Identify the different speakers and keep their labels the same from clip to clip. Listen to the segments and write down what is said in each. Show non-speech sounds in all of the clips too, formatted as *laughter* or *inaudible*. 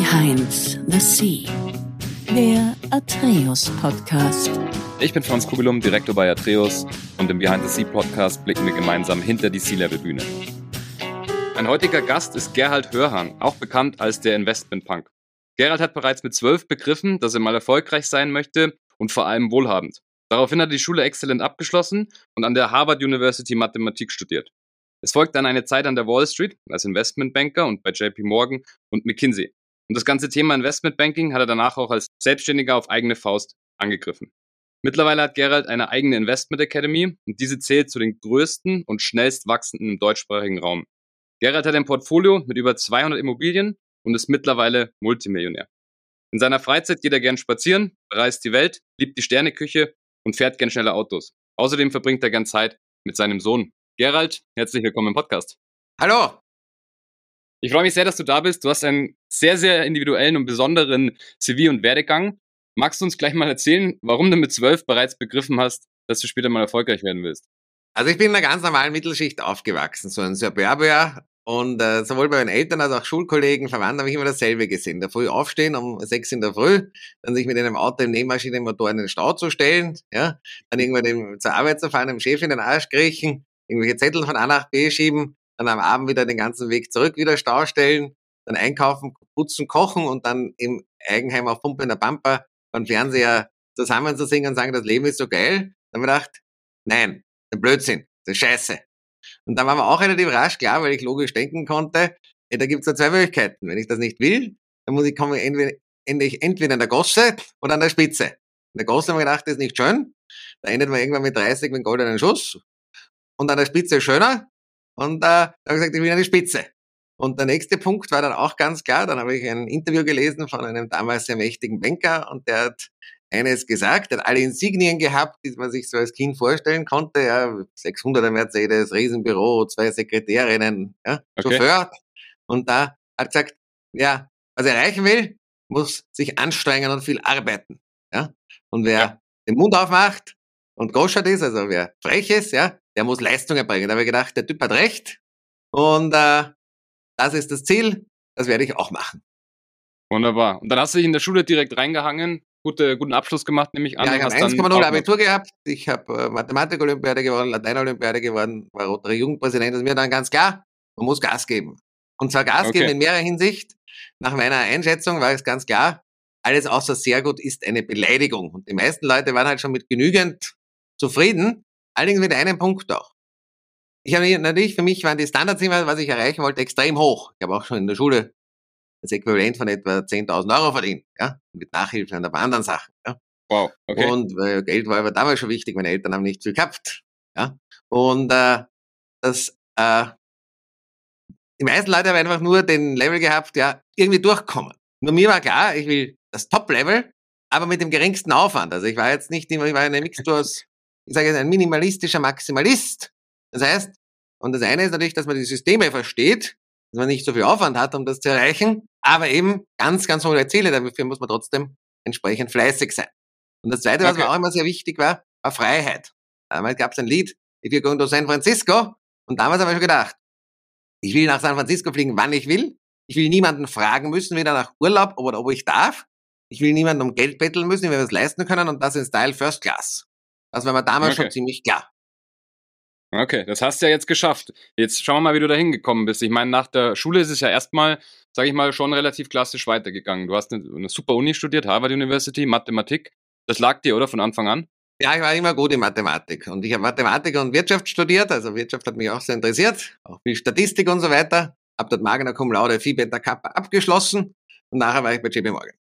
Speaker 1: Behind the Sea, der Atreus Podcast.
Speaker 2: Ich bin Franz Kugelum, Direktor bei Atreus und im Behind the Sea Podcast blicken wir gemeinsam hinter die Sea-Level-Bühne. Mein heutiger Gast ist Gerhard Hörhang, auch bekannt als der Investment Punk. Gerhard hat bereits mit zwölf begriffen, dass er mal erfolgreich sein möchte und vor allem wohlhabend. Daraufhin hat er die Schule exzellent abgeschlossen und an der Harvard University Mathematik studiert. Es folgte dann eine Zeit an der Wall Street als Investmentbanker und bei JP Morgan und McKinsey. Und das ganze Thema Investmentbanking hat er danach auch als Selbstständiger auf eigene Faust angegriffen. Mittlerweile hat Gerald eine eigene Investment Academy und diese zählt zu den größten und schnellst wachsenden im deutschsprachigen Raum. Gerald hat ein Portfolio mit über 200 Immobilien und ist mittlerweile Multimillionär. In seiner Freizeit geht er gern spazieren, bereist die Welt, liebt die Sterneküche und fährt gern schnelle Autos. Außerdem verbringt er gern Zeit mit seinem Sohn. Gerald, herzlich willkommen im Podcast.
Speaker 3: Hallo.
Speaker 2: Ich freue mich sehr, dass du da bist. Du hast einen sehr, sehr individuellen und besonderen CV und Werdegang. Magst du uns gleich mal erzählen, warum du mit zwölf bereits begriffen hast, dass du später mal erfolgreich werden willst?
Speaker 3: Also ich bin in einer ganz normalen Mittelschicht aufgewachsen, so ein Suburbier. Und äh, sowohl bei meinen Eltern als auch Schulkollegen, Verwandten habe ich immer dasselbe gesehen. Da früh aufstehen um sechs in der Früh, dann sich mit einem Auto im Nähmaschinenmotor in den Stau zu stellen, ja, dann irgendwann zur Arbeit zu fahren, dem Chef in den Arsch kriechen, irgendwelche Zettel von A nach B schieben, dann am Abend wieder den ganzen Weg zurück wieder Stau stellen, dann einkaufen, putzen, kochen und dann im Eigenheim auf Pumpe in der Pampa beim Fernseher zusammen zu singen und sagen, das Leben ist so geil. Dann habe ich gedacht, nein, ein Blödsinn, das ist scheiße. Und dann war mir auch relativ rasch klar, weil ich logisch denken konnte, ja, da gibt es ja zwei Möglichkeiten. Wenn ich das nicht will, dann muss ich komme entweder, entweder in der Gosse oder an der Spitze. In der Gosse habe ich gedacht, das ist nicht schön. Da endet man irgendwann mit 30 mit einem goldenen Schuss. Und an der Spitze ist schöner. Und äh, da habe ich gesagt, ich will an die Spitze. Und der nächste Punkt war dann auch ganz klar. Dann habe ich ein Interview gelesen von einem damals sehr mächtigen Banker und der hat eines gesagt, er hat alle Insignien gehabt, die man sich so als Kind vorstellen konnte, ja, 600er Mercedes, Riesenbüro, zwei Sekretärinnen, ja, okay. Chauffeur. Und da hat gesagt, ja, was er erreichen will, muss sich anstrengen und viel arbeiten, ja. Und wer ja. den Mund aufmacht und goschert ist, also wer frech ist, ja, der muss Leistung erbringen. Da habe ich gedacht, der Typ hat recht und äh, das ist das Ziel, das werde ich auch machen.
Speaker 2: Wunderbar. Und dann hast du dich in der Schule direkt reingehangen, gute, guten Abschluss gemacht, nämlich
Speaker 3: an. Ja, ich habe 1,0 Abitur gehabt, ich habe äh, Mathematik-Olympiade gewonnen, Latein-Olympiade gewonnen, war Rotary Jugendpräsident, das ist mir dann ganz klar, man muss Gas geben. Und zwar Gas okay. geben in mehrerer Hinsicht. Nach meiner Einschätzung war es ganz klar, alles außer sehr gut ist eine Beleidigung. Und die meisten Leute waren halt schon mit genügend zufrieden, allerdings mit einem Punkt auch. Ich habe natürlich, für mich waren die Standards immer, was ich erreichen wollte, extrem hoch. Ich habe auch schon in der Schule das Äquivalent von etwa 10.000 Euro verdient, ja, mit Nachhilfe und ein paar anderen Sachen, ja.
Speaker 2: Wow, okay.
Speaker 3: Und äh, Geld war aber damals schon wichtig, meine Eltern haben nicht viel gehabt, ja. Und äh, das, äh, die meisten Leute haben einfach nur den Level gehabt, ja, irgendwie durchkommen. Nur mir war klar, ich will das Top-Level, aber mit dem geringsten Aufwand. Also ich war jetzt nicht immer, ich war eine *laughs* Mixtur aus, ich sage jetzt ein minimalistischer Maximalist. Das heißt, und das eine ist natürlich, dass man die Systeme versteht, dass man nicht so viel Aufwand hat, um das zu erreichen, aber eben ganz, ganz hohe Ziele. Dafür muss man trotzdem entsprechend fleißig sein. Und das Zweite, was mir auch immer sehr wichtig war, war Freiheit. Damals gab es ein Lied, If you're going to San Francisco, und damals habe ich schon gedacht, ich will nach San Francisco fliegen, wann ich will. Ich will niemanden fragen müssen, wieder nach Urlaub oder ob ich darf. Ich will niemanden um Geld betteln müssen, ich will das leisten können und das in Style First Class. Das war mir damals okay. schon ziemlich klar.
Speaker 2: Okay, das hast du ja jetzt geschafft. Jetzt schauen wir mal, wie du da hingekommen bist. Ich meine, nach der Schule ist es ja erstmal, sage ich mal, schon relativ klassisch weitergegangen. Du hast eine, eine super Uni studiert, Harvard University, Mathematik. Das lag dir, oder, von Anfang an?
Speaker 3: Ja, ich war immer gut in Mathematik. Und ich habe Mathematik und Wirtschaft studiert. Also Wirtschaft hat mich auch sehr interessiert. Auch viel Statistik und so weiter. Hab dort Magna Cum Laude Phi Beta Kappa abgeschlossen. Und nachher war ich bei JP Morgan.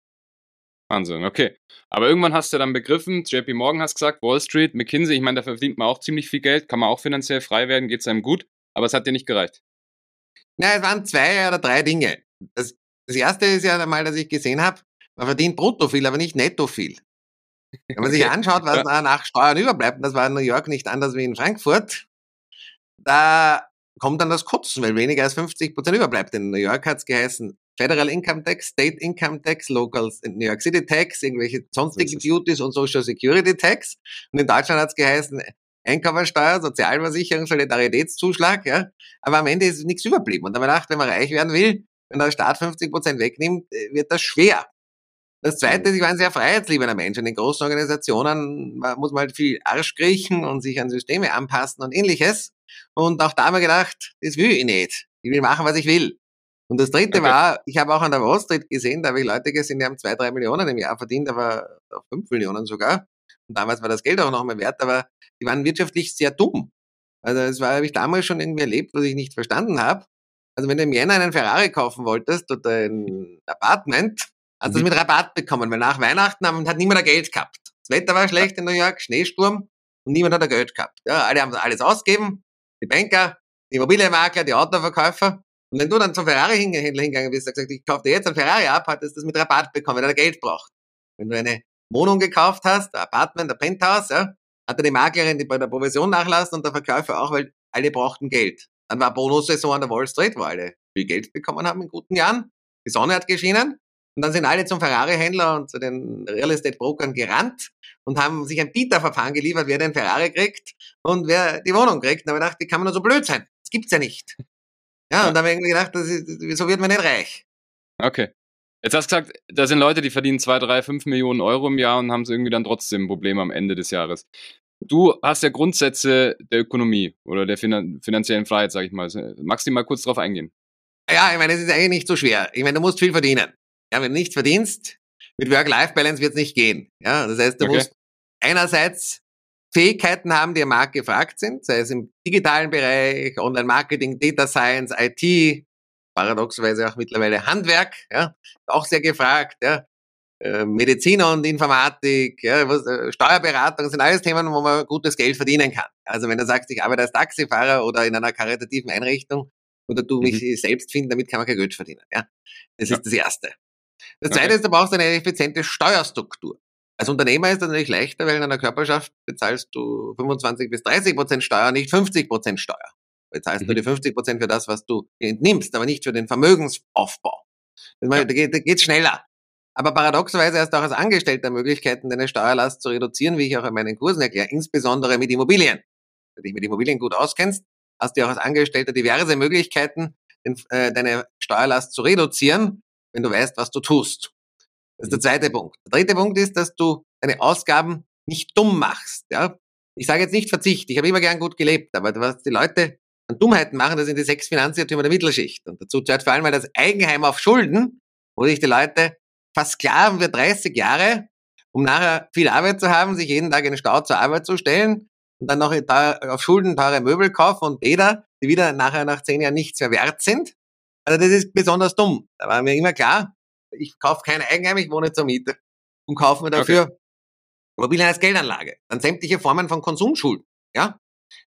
Speaker 2: Wahnsinn, okay. Aber irgendwann hast du dann begriffen, JP Morgan hast gesagt, Wall Street, McKinsey, ich meine, da verdient man auch ziemlich viel Geld, kann man auch finanziell frei werden, geht es einem gut, aber es hat dir nicht gereicht.
Speaker 3: Ja, es waren zwei oder drei Dinge. Das, das erste ist ja einmal, dass ich gesehen habe, man verdient brutto viel, aber nicht netto viel. Wenn man sich anschaut, was ja. nach Steuern überbleibt, und das war in New York nicht anders wie in Frankfurt, da kommt dann das Kotzen, weil weniger als 50 Prozent überbleibt. In New York hat es geheißen, Federal Income Tax, State Income Tax, Local New York City Tax, irgendwelche sonstigen Duties und Social Security Tax. Und in Deutschland hat es geheißen, Einkommensteuer, Sozialversicherung, Solidaritätszuschlag, ja. Aber am Ende ist nichts überblieben. Und da habe ich gedacht, wenn man reich werden will, wenn der Staat 50 Prozent wegnimmt, äh, wird das schwer. Das Zweite ist, ich war ein sehr freiheitsliebender Mensch. In den großen Organisationen muss man halt viel Arsch kriechen und sich an Systeme anpassen und ähnliches. Und auch da haben wir gedacht, das will ich nicht. Ich will machen, was ich will. Und das Dritte okay. war, ich habe auch an der Wall Street gesehen, da habe ich Leute gesehen, die haben zwei, drei Millionen im Jahr verdient, aber auch fünf Millionen sogar. Und damals war das Geld auch noch mehr wert, aber die waren wirtschaftlich sehr dumm. Also das war, habe ich damals schon irgendwie erlebt, was ich nicht verstanden habe. Also wenn du im Jänner einen Ferrari kaufen wolltest oder ein Apartment, hast du mhm. das mit Rabatt bekommen, weil nach Weihnachten hat niemand Geld gehabt. Das Wetter war schlecht in New York, Schneesturm und niemand hat Geld gehabt. Ja, alle haben alles ausgegeben, die Banker, die Immobilienmakler, die Autoverkäufer. Und wenn du dann zum Ferrari-Händler hingegangen bist und gesagt, ich kaufe dir jetzt ein Ferrari ab, hattest du das mit Rabatt bekommen, weil er Geld braucht. Wenn du eine Wohnung gekauft hast, ein Apartment, ein Penthouse, ja, hatte die Maklerin die bei der Provision nachlassen und der Verkäufer auch, weil alle brauchten Geld. Dann war Bonussaison an der Wall Street, wo alle viel Geld bekommen haben in guten Jahren. Die Sonne hat geschienen. Und dann sind alle zum Ferrari-Händler und zu den Real Estate-Brokern gerannt und haben sich ein Bieterverfahren geliefert, wer den Ferrari kriegt und wer die Wohnung kriegt. Und da habe ich gedacht, wie kann man nur so blöd sein? Das gibt's ja nicht. Ja, und da habe ich gedacht, das ist, so wird man nicht reich.
Speaker 2: Okay. Jetzt hast du gesagt, da sind Leute, die verdienen zwei, drei, fünf Millionen Euro im Jahr und haben irgendwie dann trotzdem Probleme am Ende des Jahres. Du hast ja Grundsätze der Ökonomie oder der finan finanziellen Freiheit, sag ich mal. Magst du mal kurz drauf eingehen?
Speaker 3: Ja, ich meine, es ist eigentlich nicht so schwer. Ich meine, du musst viel verdienen. Ja, wenn du nichts verdienst, mit Work-Life-Balance wird es nicht gehen. Ja, das heißt, du okay. musst einerseits Fähigkeiten haben, die am Markt gefragt sind, sei es im digitalen Bereich, Online-Marketing, Data Science, IT, paradoxerweise auch mittlerweile Handwerk, ja, auch sehr gefragt, ja. Äh, Mediziner und Informatik, ja, was, äh, Steuerberatung sind alles Themen, wo man gutes Geld verdienen kann. Also wenn du sagst, ich arbeite als Taxifahrer oder in einer karitativen Einrichtung oder du mich mhm. selbst finden, damit kann man kein Geld verdienen. Ja, das ja. ist das Erste. Das Zweite okay. ist, du brauchst eine effiziente Steuerstruktur. Als Unternehmer ist das natürlich leichter, weil in einer Körperschaft bezahlst du 25 bis 30 Prozent Steuer, nicht 50 Prozent Steuer. Bezahlst mhm. du die 50 Prozent für das, was du entnimmst, aber nicht für den Vermögensaufbau. Ja. Da geht es schneller. Aber paradoxerweise hast du auch als Angestellter Möglichkeiten, deine Steuerlast zu reduzieren, wie ich auch in meinen Kursen erkläre, insbesondere mit Immobilien. Wenn du dich mit Immobilien gut auskennst, hast du auch als Angestellter diverse Möglichkeiten, äh, deine Steuerlast zu reduzieren, wenn du weißt, was du tust. Das ist der zweite Punkt. Der dritte Punkt ist, dass du deine Ausgaben nicht dumm machst. Ja? Ich sage jetzt nicht Verzicht. Ich habe immer gern gut gelebt, aber was die Leute an Dummheiten machen, das sind die sechs Finanzirrtümer der Mittelschicht. Und dazu zählt vor allem mal das Eigenheim auf Schulden, wo sich die Leute versklaven für 30 Jahre, um nachher viel Arbeit zu haben, sich jeden Tag in den Stau zur Arbeit zu stellen und dann noch auf Schulden teure Möbel kaufen und Bäder, die wieder nachher nach zehn Jahren nichts mehr wert sind. Also das ist besonders dumm. Da war mir immer klar, ich kaufe kein Eigenheim, ich wohne zur Miete und kaufe mir dafür okay. Immobilien als Geldanlage. Dann sämtliche Formen von Konsumschulden. Ja,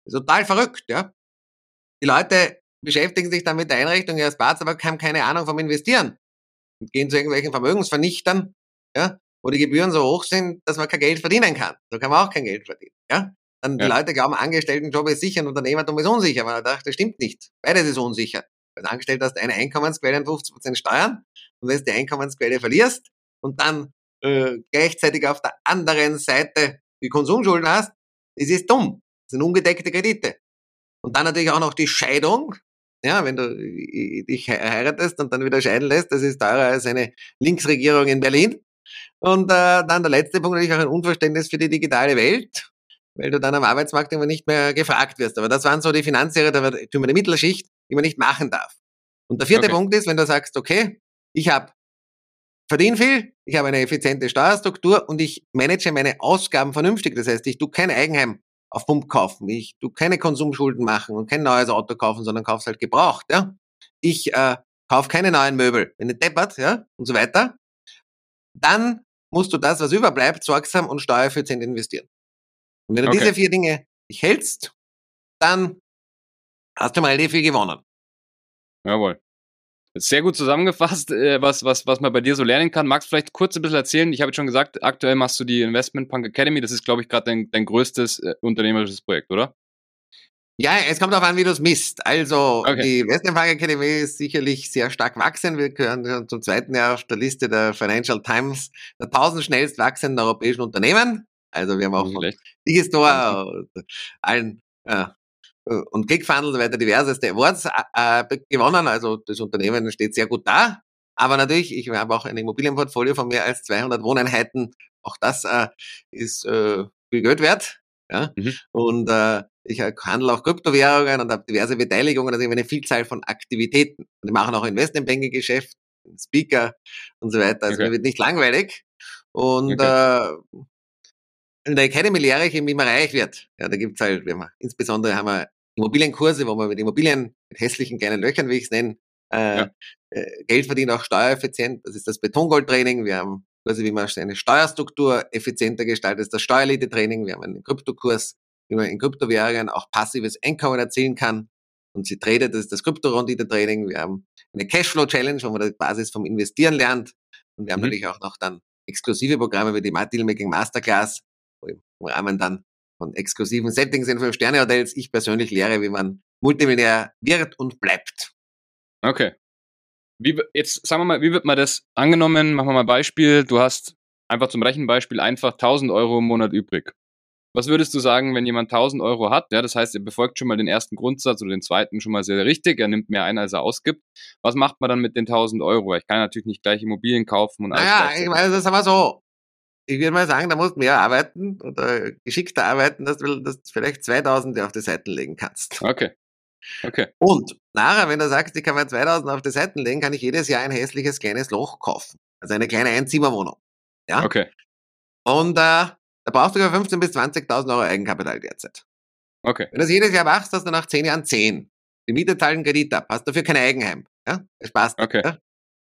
Speaker 3: das ist total verrückt. Ja, die Leute beschäftigen sich dann mit der Einrichtung ihres Bads, aber haben keine Ahnung vom Investieren und gehen zu irgendwelchen Vermögensvernichtern, ja, wo die Gebühren so hoch sind, dass man kein Geld verdienen kann. So kann man auch kein Geld verdienen. Ja, dann ja. die Leute glauben, Angestelltenjob ist sicher und Unternehmertum ist unsicher. Aber man dachte, das stimmt nicht. Beides ist unsicher. Als Angestellter hast eine Einkommensquelle und 50% Steuern und wenn du die Einkommensquelle verlierst und dann äh, gleichzeitig auf der anderen Seite die Konsumschulden hast, ist dumm. Das sind ungedeckte Kredite. Und dann natürlich auch noch die Scheidung. Ja, wenn du dich heiratest und dann wieder scheiden lässt, das ist teurer als eine Linksregierung in Berlin. Und äh, dann der letzte Punkt natürlich auch ein Unverständnis für die digitale Welt, weil du dann am Arbeitsmarkt immer nicht mehr gefragt wirst. Aber das waren so die Finanziere der, der Mittelschicht, die man nicht machen darf. Und der vierte okay. Punkt ist, wenn du sagst, okay, ich habe verdiene viel, ich habe eine effiziente Steuerstruktur und ich manage meine Ausgaben vernünftig. Das heißt, ich tue kein Eigenheim auf Pump kaufen, ich tu keine Konsumschulden machen und kein neues Auto kaufen, sondern kauf's halt gebraucht. Ja? Ich äh, kauf keine neuen Möbel, wenn du deppert, ja, und so weiter. Dann musst du das, was überbleibt, sorgsam und steuereffizient investieren. Und wenn du okay. diese vier Dinge dich hältst, dann hast du mal viel gewonnen.
Speaker 2: Jawohl. Sehr gut zusammengefasst, äh, was, was, was man bei dir so lernen kann. Magst du vielleicht kurz ein bisschen erzählen? Ich habe jetzt schon gesagt, aktuell machst du die Investment Punk Academy. Das ist, glaube ich, gerade dein, dein größtes äh, unternehmerisches Projekt, oder?
Speaker 3: Ja, es kommt darauf an, wie du es misst. Also okay. die Investment Punk Academy ist sicherlich sehr stark wachsend. Wir gehören zum zweiten Jahr auf der Liste der Financial Times der 1000 schnellst wachsenden europäischen Unternehmen. Also wir haben auch Digistore allen äh, und ClickFunnels weiter diverseste Awards äh, gewonnen. Also das Unternehmen steht sehr gut da. Aber natürlich, ich habe auch ein Immobilienportfolio von mehr als 200 Wohneinheiten. Auch das äh, ist äh, viel Geld wert. Ja? Mhm. Und äh, ich handle auch Kryptowährungen und habe diverse Beteiligungen, also eine Vielzahl von Aktivitäten. Und ich mache auch Investmentbanking-Geschäft, Speaker und so weiter. Also okay. mir wird nicht langweilig. Und okay. äh, in der Academy lehre ich, wie man reich wird. Ja, da gibt's halt, wir haben, insbesondere haben wir Immobilienkurse, wo man mit Immobilien, mit hässlichen kleinen Löchern, wie ich es nenne, äh, ja. äh, Geld verdient, auch steuereffizient. Das ist das Betongold-Training. Wir haben Kurse, wie man eine Steuerstruktur effizienter gestaltet. Das ist das Steuerlite-Training. Wir haben einen Kryptokurs, wie man in Kryptowährungen auch passives Einkommen erzielen kann. Und sie tradet, das ist das Kryptorondite-Training. Wir haben eine Cashflow-Challenge, wo man die Basis vom Investieren lernt. Und wir haben mhm. natürlich auch noch dann exklusive Programme wie die Dealmaking Masterclass, wo im Rahmen dann von exklusiven Settings in Fünf-Sterne-Hotels ich persönlich lehre, wie man Multimillionär wird und bleibt.
Speaker 2: Okay. Wie, jetzt sagen wir mal, wie wird man das angenommen? Machen wir mal ein Beispiel. Du hast einfach zum Rechenbeispiel einfach 1000 Euro im Monat übrig. Was würdest du sagen, wenn jemand 1000 Euro hat? Ja, das heißt, er befolgt schon mal den ersten Grundsatz oder den zweiten schon mal sehr richtig. Er nimmt mehr ein, als er ausgibt. Was macht man dann mit den 1000 Euro? Ich kann natürlich nicht gleich Immobilien kaufen und alles.
Speaker 3: Naja, ich meine, das ist aber so. Ich würde mal sagen, da musst du mehr arbeiten oder geschickter arbeiten, dass du, dass du vielleicht 2000 auf die Seiten legen kannst.
Speaker 2: Okay. Okay.
Speaker 3: Und nachher, wenn du sagst, ich kann mir 2000 auf die Seiten legen, kann ich jedes Jahr ein hässliches kleines Loch kaufen. Also eine kleine Einzimmerwohnung. Ja?
Speaker 2: Okay.
Speaker 3: Und äh, da brauchst du über 15.000 bis 20.000 Euro Eigenkapital derzeit.
Speaker 2: Okay.
Speaker 3: Wenn du das jedes Jahr machst, hast du nach 10 Jahren 10. Die Miete zahlen Kredit ab, hast dafür kein Eigenheim. Ja? Das passt.
Speaker 2: Okay.
Speaker 3: Ja?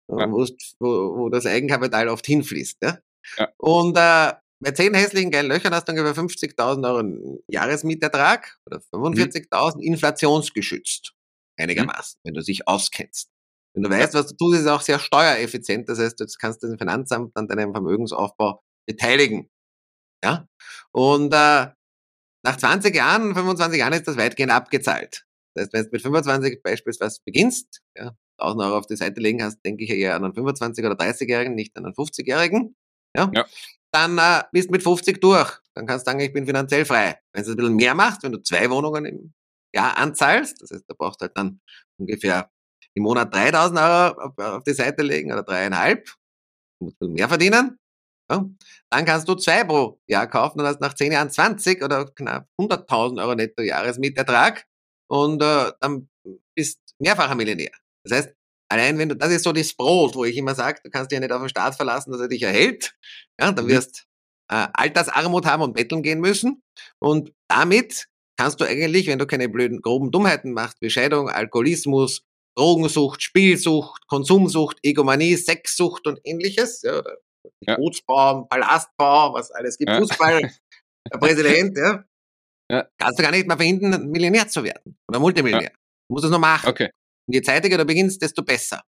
Speaker 3: Ja. Wo, wo, das Eigenkapital oft hinfließt. Ja? Ja. Und äh, bei 10 hässlichen geilen Löchern hast du ungefähr 50.000 Euro Jahresmietertrag oder 45.000 mhm. inflationsgeschützt. Einigermaßen, mhm. wenn du dich auskennst. Wenn du weißt, was du tust, ist es auch sehr steuereffizient. Das heißt, du kannst das Finanzamt an deinem Vermögensaufbau beteiligen. Ja? Und äh, nach 20 Jahren, 25 Jahren ist das weitgehend abgezahlt. Das heißt, wenn du mit 25 beispielsweise beginnst, ja, 1000 Euro auf die Seite legen hast, denke ich eher an einen 25- oder 30-Jährigen, nicht an einen 50-Jährigen. Ja? ja. Dann äh, bist du mit 50 durch. Dann kannst du sagen, ich bin finanziell frei. Wenn du ein bisschen mehr machst, wenn du zwei Wohnungen im Jahr anzahlst, das heißt, da brauchst du halt dann ungefähr im Monat 3000 Euro auf, auf die Seite legen oder dreieinhalb, du musst ein bisschen mehr verdienen, ja? Dann kannst du zwei pro Jahr kaufen und hast nach zehn Jahren 20 oder knapp 100.000 Euro netto Jahresmietertrag und äh, dann bist mehrfacher Millionär. Das heißt, allein wenn du, das ist so das Brot, wo ich immer sage, du kannst dich ja nicht auf den Staat verlassen, dass er dich erhält. Ja, dann mhm. wirst äh, Altersarmut haben und betteln gehen müssen. Und damit kannst du eigentlich, wenn du keine blöden, groben Dummheiten machst, wie Scheidung, Alkoholismus, Drogensucht, Spielsucht, Konsumsucht, Egomanie, Sexsucht und ähnliches, ja, oder ja. Bootsbau, Palastbau, was alles gibt, ja. Fußball, der *laughs* Präsident, ja. ja. Kannst du gar nicht mehr verhindern, Millionär zu werden oder Multimillionär. Du musst es nur machen.
Speaker 2: Okay.
Speaker 3: Und je zeitiger du beginnst, desto besser.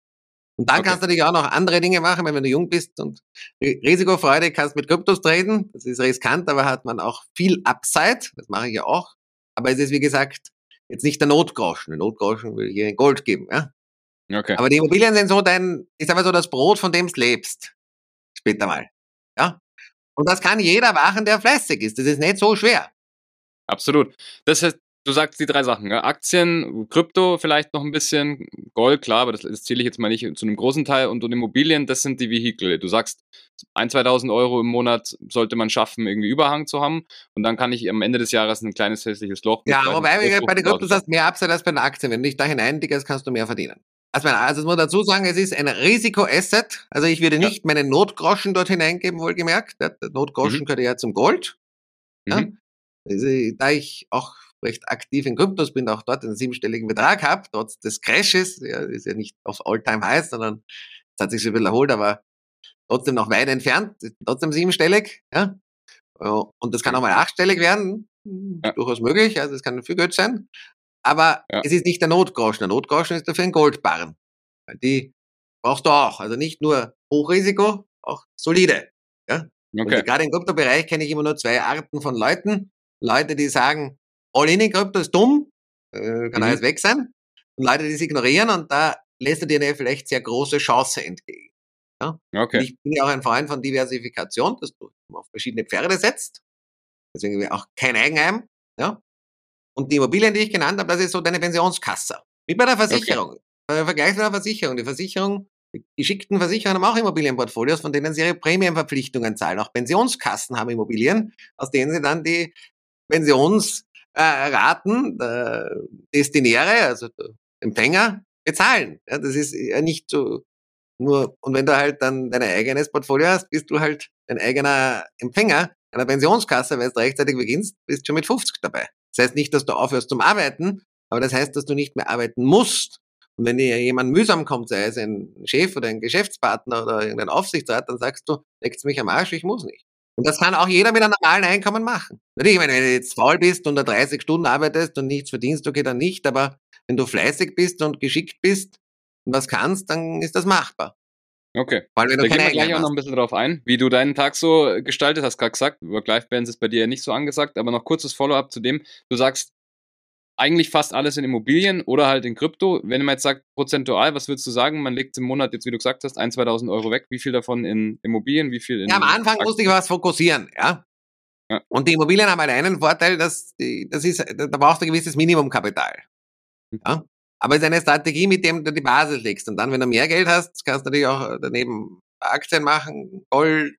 Speaker 3: Und dann okay. kannst du natürlich auch noch andere Dinge machen, wenn du jung bist und risikofreudig kannst mit Kryptos traden. Das ist riskant, aber hat man auch viel Upside. Das mache ich ja auch. Aber es ist, wie gesagt, jetzt nicht der Notgroschen. Der Notgroschen will hier Gold geben, ja.
Speaker 2: Okay.
Speaker 3: Aber die Immobilien sind so dein, ist aber so das Brot, von dem du lebst später mal. Ja? Und das kann jeder machen, der fleißig ist. Das ist nicht so schwer.
Speaker 2: Absolut. Das heißt, du sagst die drei Sachen. Ja? Aktien, Krypto vielleicht noch ein bisschen, Gold, klar, aber das, das zähle ich jetzt mal nicht zu einem großen Teil. Und, und Immobilien, das sind die Vehikel. Du sagst, 1.000, 2.000 Euro im Monat sollte man schaffen, irgendwie Überhang zu haben. Und dann kann ich am Ende des Jahres ein kleines hässliches Loch.
Speaker 3: Ja, wobei bei den Kryptos hast mehr Upside als bei den Aktien. Wenn du dich da hinein kannst du mehr verdienen. Also, also, muss man dazu sagen, es ist ein Risikoasset. Also ich würde nicht ja. meinen Notgroschen dort hineingeben, wohlgemerkt. Der Notgroschen mhm. gehört ja zum Gold. Ja? Mhm. Also, da ich auch recht aktiv in Kryptos bin, auch dort einen siebenstelligen Betrag habe, trotz des Crashes, ja, ist ja nicht auf All-Time Highs, sondern es hat sich schon ein bisschen erholt, aber trotzdem noch weit entfernt, trotzdem siebenstellig. Ja? Und das kann auch mal achtstellig werden, ja. durchaus möglich, also es kann viel Geld sein. Aber ja. es ist nicht der Notgroschen. Der Notgroschen ist dafür ein Goldbarren. Die brauchst du auch. Also nicht nur Hochrisiko, auch solide. Ja? Okay. Und gerade im Kryptobereich kenne ich immer nur zwei Arten von Leuten. Leute, die sagen, All-in in Krypto ist dumm, äh, kann mhm. alles weg sein. Und Leute, die es ignorieren und da lässt du dir eine vielleicht sehr große Chance entgegen. Ja?
Speaker 2: Okay.
Speaker 3: Und ich bin ja auch ein Freund von Diversifikation, dass du auf verschiedene Pferde setzt. Deswegen auch kein Eigenheim. Ja? Und die Immobilien, die ich genannt habe, das ist so deine Pensionskasse. Wie bei der Versicherung. Okay. Äh, Vergleich mit einer Versicherung. Die Versicherung, die geschickten Versicherer haben auch Immobilienportfolios, von denen sie ihre Prämienverpflichtungen zahlen. Auch Pensionskassen haben Immobilien, aus denen sie dann die Pensionsraten der Destinäre, also Empfänger, bezahlen. Ja, das ist ja nicht so nur, und wenn du halt dann dein eigenes Portfolio hast, bist du halt dein eigener Empfänger einer Pensionskasse, weil du rechtzeitig beginnst, bist du schon mit 50 dabei. Das heißt nicht, dass du aufhörst zum Arbeiten, aber das heißt, dass du nicht mehr arbeiten musst. Und wenn dir jemand mühsam kommt, sei es ein Chef oder ein Geschäftspartner oder irgendein Aufsichtsrat, dann sagst du, leckst mich am Arsch, ich muss nicht. Und das kann auch jeder mit einem normalen Einkommen machen. Natürlich, wenn du jetzt faul bist und da 30 Stunden arbeitest und nichts verdienst, okay, dann nicht. Aber wenn du fleißig bist und geschickt bist und was kannst, dann ist das machbar.
Speaker 2: Okay. Weil wenn du da gehen wir gleich auch noch ein bisschen drauf ein, wie du deinen Tag so gestaltet hast, gerade gesagt. Work-Life-Balance ist bei dir ja nicht so angesagt, aber noch kurzes Follow-up zu dem. Du sagst, eigentlich fast alles in Immobilien oder halt in Krypto. Wenn man jetzt sagt, prozentual, was würdest du sagen? Man legt im Monat jetzt, wie du gesagt hast, 1.000, 2.000 Euro weg. Wie viel davon in Immobilien? Wie viel in
Speaker 3: Ja, am Anfang Aktien? musste ich was fokussieren, ja. ja. Und die Immobilien haben halt einen Vorteil, dass die, das ist, da brauchst du ein gewisses Minimumkapital. Hm. Ja. Aber es ist eine Strategie, mit dem du die Basis legst. Und dann, wenn du mehr Geld hast, kannst du natürlich auch daneben Aktien machen, Gold,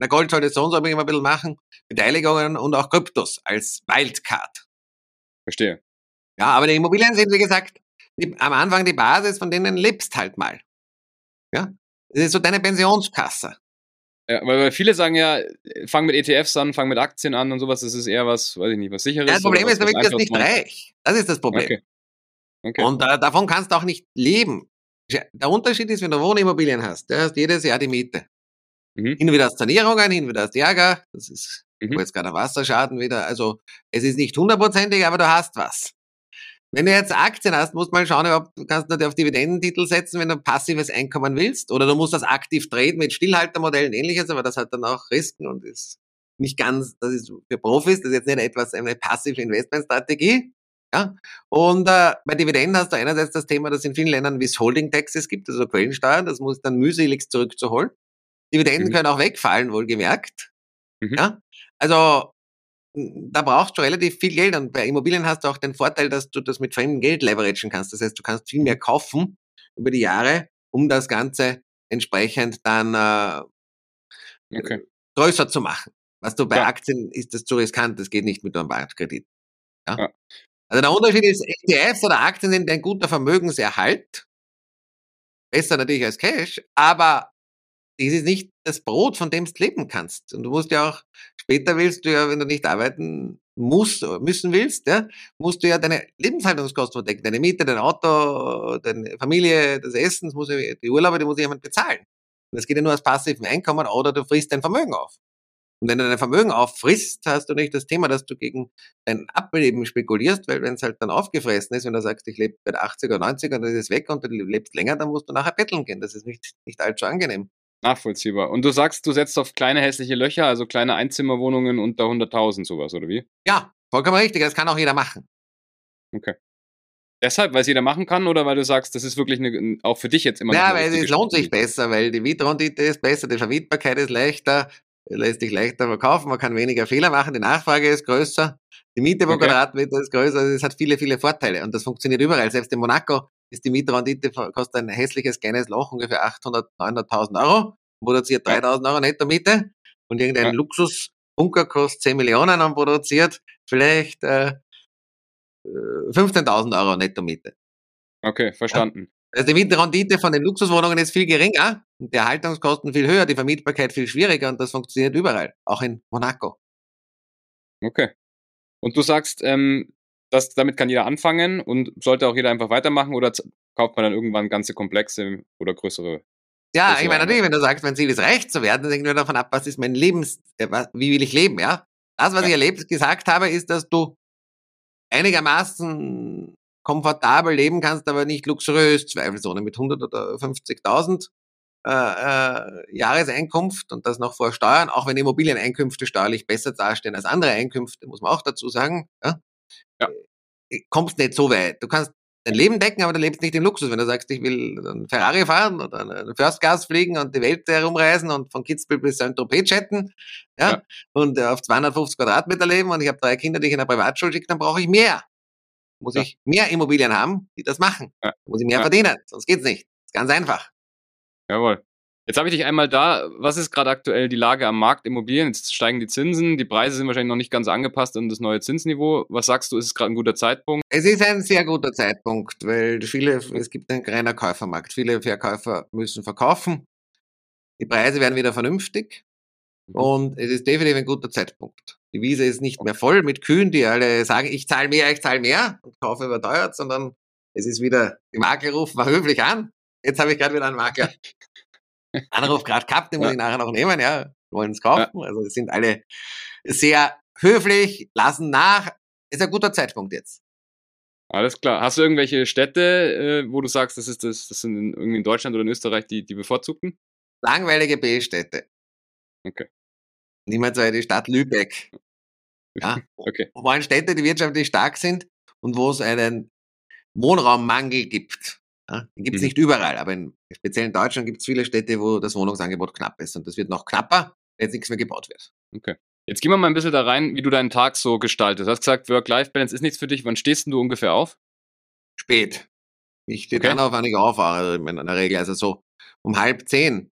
Speaker 3: na Gold sollte so und so immer ein bisschen machen, Beteiligungen und auch Kryptos als Wildcard.
Speaker 2: Verstehe.
Speaker 3: Ja, aber die Immobilien sind, wie gesagt, die, am Anfang die Basis, von denen lebst halt mal. Ja, das ist so deine Pensionskasse.
Speaker 2: Ja, weil viele sagen ja, fang mit ETFs an, fang mit Aktien an und sowas, das ist eher was, weiß ich nicht, was sicheres. Ja,
Speaker 3: das Problem ist, du wirst nicht reich. Das ist das Problem. Okay. Okay. Und äh, davon kannst du auch nicht leben. Der Unterschied ist, wenn du Wohnimmobilien hast, du hast jedes Jahr die Miete. Mhm. Hin wieder hast Sanierungen, hin wieder hast Ärger, das ist mhm. jetzt gerade Wasserschaden wieder. Also es ist nicht hundertprozentig, aber du hast was. Wenn du jetzt Aktien hast, musst du mal schauen, ob du kannst nicht auf Dividendentitel setzen, wenn du passives Einkommen willst. Oder du musst das aktiv traden mit Stillhaltermodellen ähnliches, aber das hat dann auch Risiken und ist nicht ganz, das ist für Profis, das ist jetzt nicht etwas, eine passive Investmentstrategie. Ja? Und äh, bei Dividenden hast du einerseits das Thema, dass in vielen Ländern Withholding Taxes gibt, also Quellensteuer, das muss dann mühselig zurückzuholen. Dividenden mhm. können auch wegfallen, wohlgemerkt. Mhm. Ja? Also da brauchst du relativ viel Geld und bei Immobilien hast du auch den Vorteil, dass du das mit fremdem Geld leveragen kannst. Das heißt, du kannst viel mehr mhm. kaufen über die Jahre, um das Ganze entsprechend dann äh, okay. größer zu machen. Was du bei ja. Aktien ist das zu riskant, das geht nicht mit einem Bankkredit. Ja? ja? Also der Unterschied ist, ETFs oder Aktien sind ein guter Vermögenserhalt. Besser natürlich als Cash, aber das ist nicht das Brot, von dem du leben kannst. Und du musst ja auch, später willst du ja, wenn du nicht arbeiten musst, müssen willst, ja, musst du ja deine Lebenshaltungskosten verdecken, deine Miete, dein Auto, deine Familie, das Essen, das muss ja, die Urlaube, die muss jemand bezahlen. Und das geht ja nur als passiven Einkommen oder du frisst dein Vermögen auf. Und wenn du dein Vermögen auffrisst, hast du nicht das Thema, dass du gegen dein Ableben spekulierst, weil wenn es halt dann aufgefressen ist, wenn du sagst, ich lebe bei 80 oder 90 und das ist weg und du lebst länger, dann musst du nachher betteln gehen. Das ist nicht, nicht allzu angenehm.
Speaker 2: Nachvollziehbar. Und du sagst, du setzt auf kleine hässliche Löcher, also kleine Einzimmerwohnungen unter 100.000 sowas, oder wie?
Speaker 3: Ja, vollkommen richtig. Das kann auch jeder machen.
Speaker 2: Okay. Deshalb, weil es jeder machen kann oder weil du sagst, das ist wirklich eine, auch für dich jetzt immer
Speaker 3: Ja, weil es lohnt sich besser, weil die Mietrendite ist besser, die Vermietbarkeit ist leichter, lässt sich leichter verkaufen, man kann weniger Fehler machen, die Nachfrage ist größer, die Miete pro okay. Quadratmeter ist größer, also es hat viele, viele Vorteile und das funktioniert überall. Selbst in Monaco ist die Mietrendite, kostet ein hässliches kleines Loch ungefähr 800, 900.000 Euro, produziert 3.000 Euro Netto-Miete und irgendein ja. Luxusbunker kostet 10 Millionen und produziert vielleicht äh, 15.000 Euro Netto-Miete.
Speaker 2: Okay, verstanden.
Speaker 3: Also die Mietrendite von den Luxuswohnungen ist viel geringer und die Erhaltungskosten viel höher, die Vermietbarkeit viel schwieriger und das funktioniert überall, auch in Monaco.
Speaker 2: Okay. Und du sagst, ähm, das, damit kann jeder anfangen und sollte auch jeder einfach weitermachen oder kauft man dann irgendwann ganze Komplexe oder größere?
Speaker 3: Ja, ich meine natürlich, wenn du sagst, mein Ziel ist reich zu werden, dann hängt nur davon ab, was ist mein Lebens, äh, wie will ich leben, ja? Das, was ja. ich erlebt, gesagt habe, ist, dass du einigermaßen komfortabel leben kannst, aber nicht luxuriös, zweifelsohne mit 100 oder 50.000 äh, äh, Jahreseinkunft und das noch vor Steuern, auch wenn Immobilieneinkünfte steuerlich besser dastehen als andere Einkünfte, muss man auch dazu sagen, ja, ja. Äh, kommst nicht so weit. Du kannst dein Leben decken, aber du lebst nicht im Luxus. Wenn du sagst, ich will einen Ferrari fahren oder einen First Class fliegen und die Welt herumreisen und von Kitzbühel bis Saint-Tropez chatten, ja, ja, und auf 250 Quadratmeter leben und ich habe drei Kinder, die ich in eine Privatschule schicke, dann brauche ich mehr. Muss ja. ich mehr Immobilien haben, die das machen. Ja. Muss ich mehr verdienen, sonst geht's nicht. ist ganz einfach.
Speaker 2: Jawohl. Jetzt habe ich dich einmal da. Was ist gerade aktuell die Lage am Markt Immobilien? Jetzt steigen die Zinsen, die Preise sind wahrscheinlich noch nicht ganz angepasst an das neue Zinsniveau. Was sagst du, ist es gerade ein guter Zeitpunkt?
Speaker 3: Es ist ein sehr guter Zeitpunkt, weil viele, es gibt einen reiner Käufermarkt. Viele Verkäufer müssen verkaufen. Die Preise werden wieder vernünftig. Mhm. Und es ist definitiv ein guter Zeitpunkt. Die Wiese ist nicht mehr voll mit Kühen, die alle sagen, ich zahle mehr, ich zahle mehr und kaufe überteuert, sondern es ist wieder, die Makler rufen mal höflich an. Jetzt habe ich gerade wieder einen Makler. *laughs* Anruf gerade gehabt, den muss ich nachher noch nehmen, ja, wollen es kaufen. Also sind alle sehr höflich, lassen nach. Ist ein guter Zeitpunkt jetzt.
Speaker 2: Alles klar. Hast du irgendwelche Städte, äh, wo du sagst, das ist das, das sind irgendwie in Deutschland oder in Österreich die, die bevorzugten?
Speaker 3: Langweilige B-Städte.
Speaker 2: Okay.
Speaker 3: Niemand so die Stadt Lübeck. *laughs* Ja. okay. Wo Städte, die wirtschaftlich stark sind und wo es einen Wohnraummangel gibt. Ja, gibt es mhm. nicht überall, aber in, speziell in Deutschland gibt es viele Städte, wo das Wohnungsangebot knapp ist. Und das wird noch knapper, wenn jetzt nichts mehr gebaut wird.
Speaker 2: Okay. Jetzt gehen wir mal ein bisschen da rein, wie du deinen Tag so gestaltest. Du hast gesagt, Work-Life-Balance ist nichts für dich. Wann stehst du ungefähr auf?
Speaker 3: Spät. Ich stehe okay. dann auf, wann ich aufwache, in der Regel. Also so um halb zehn.